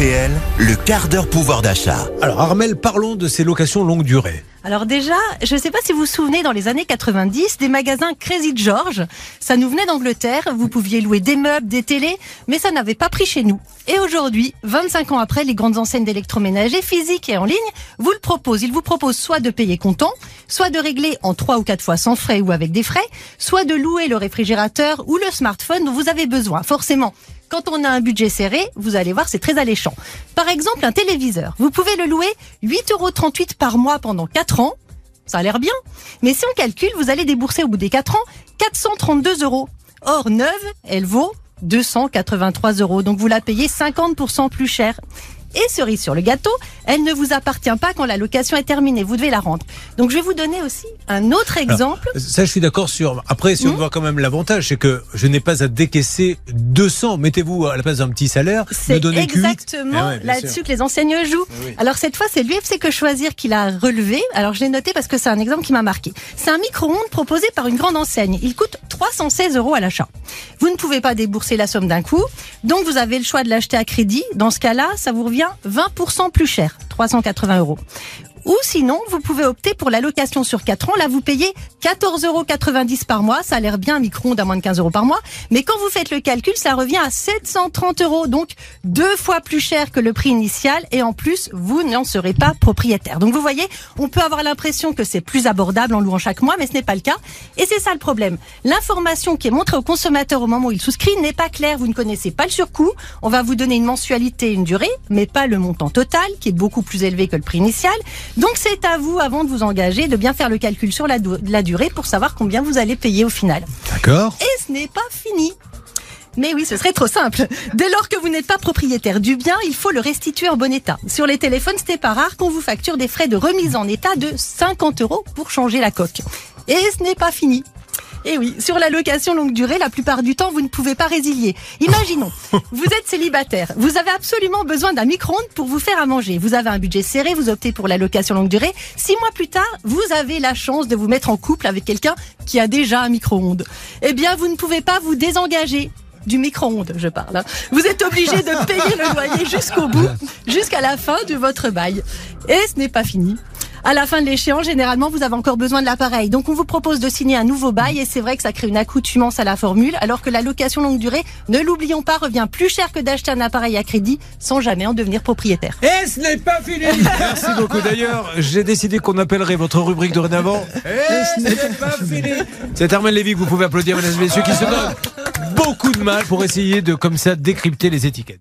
RTL, le quart d'heure pouvoir d'achat. Alors Armel, parlons de ces locations longue durée. Alors déjà, je ne sais pas si vous vous souvenez, dans les années 90, des magasins Crazy George, ça nous venait d'Angleterre, vous pouviez louer des meubles, des télés, mais ça n'avait pas pris chez nous. Et aujourd'hui, 25 ans après, les grandes enseignes d'électroménager physiques et en ligne vous le proposent. Ils vous proposent soit de payer comptant, soit de régler en trois ou quatre fois sans frais ou avec des frais, soit de louer le réfrigérateur ou le smartphone dont vous avez besoin. Forcément, quand on a un budget serré, vous allez voir, c'est très alléchant. Par exemple, un téléviseur. Vous pouvez le louer 8,38 euros par mois pendant 4 ans. Ça a l'air bien. Mais si on calcule, vous allez débourser au bout des 4 ans 432 euros. Or, neuve, elle vaut 283 euros. Donc vous la payez 50% plus cher. Et cerise sur le gâteau, elle ne vous appartient pas quand la location est terminée. Vous devez la rendre. Donc je vais vous donner aussi un autre exemple. Alors, ça, je suis d'accord sur. Après, si on Hmm. voit quand même l'avantage, c'est que je n'ai pas à décaisser 200. Mettez-vous à la place d'un petit salaire. C'est ne donnez que 8. exactement Eh ouais, là-dessus que les enseignes jouent. oui. Alors cette fois, c'est l'UFC que choisir qui l'a relevé. Alors je l'ai noté parce que c'est un exemple qui m'a marqué. C'est un micro-ondes proposé par une grande enseigne. Il coûte 316 euros à l'achat. Vous ne pouvez pas débourser la somme d'un coup, donc vous avez le choix de l'acheter à crédit. Dans ce cas-là, ça vous revient 20% plus cher, 380 euros. Ou sinon, vous pouvez opter pour la location sur 4 ans. Là, vous payez 14,90 euros par mois. Ça a l'air bien un micro-ondes à moins de 15 euros par mois. Mais quand vous faites le calcul, ça revient à 730 euros. Donc, deux fois plus cher que le prix initial. Et en plus, vous n'en serez pas propriétaire. Donc, vous voyez, on peut avoir l'impression que c'est plus abordable en louant chaque mois, mais ce n'est pas le cas. Et c'est ça le problème. L'information qui est montrée au consommateur au moment où il souscrit n'est pas claire. Vous ne connaissez pas le surcoût. On va vous donner une mensualité, une durée, mais pas le montant total, qui est beaucoup plus élevé que le prix initial. Donc c'est à vous, avant de vous engager, de bien faire le calcul sur la, du- la durée pour savoir combien vous allez payer au final. D'accord. Et ce n'est pas fini. Mais oui, ce serait trop simple. Dès lors que vous n'êtes pas propriétaire du bien, il faut le restituer en bon état. Sur les téléphones, ce n'est pas rare qu'on vous facture des frais de remise en état de 50 euros pour changer la coque. Et ce n'est pas fini. Et oui, sur la location longue durée, la plupart du temps, vous ne pouvez pas résilier. Imaginons, vous êtes célibataire, vous avez absolument besoin d'un micro-ondes pour vous faire à manger. Vous avez un budget serré, vous optez pour la location longue durée. Six mois plus tard, vous avez la chance de vous mettre en couple avec quelqu'un qui a déjà un micro-ondes. Eh bien, vous ne pouvez pas vous désengager du micro-ondes, je parle. hein. Vous êtes obligé de payer le loyer jusqu'au bout, jusqu'à la fin de votre bail. Et ce n'est pas fini. À la fin de l'échéance, généralement, vous avez encore besoin de l'appareil. Donc, on vous propose de signer un nouveau bail et c'est vrai que ça crée une accoutumance à la formule, alors que la location longue durée, ne l'oublions pas, revient plus cher que d'acheter un appareil à crédit sans jamais en devenir propriétaire. Et ce n'est pas fini. Merci beaucoup. D'ailleurs, j'ai décidé qu'on appellerait votre rubrique dorénavant. Et ce n'est pas fini. C'est Armel Lévy que vous pouvez applaudir, mesdames et messieurs, qui se donne beaucoup de mal pour essayer de, comme ça, décrypter les étiquettes.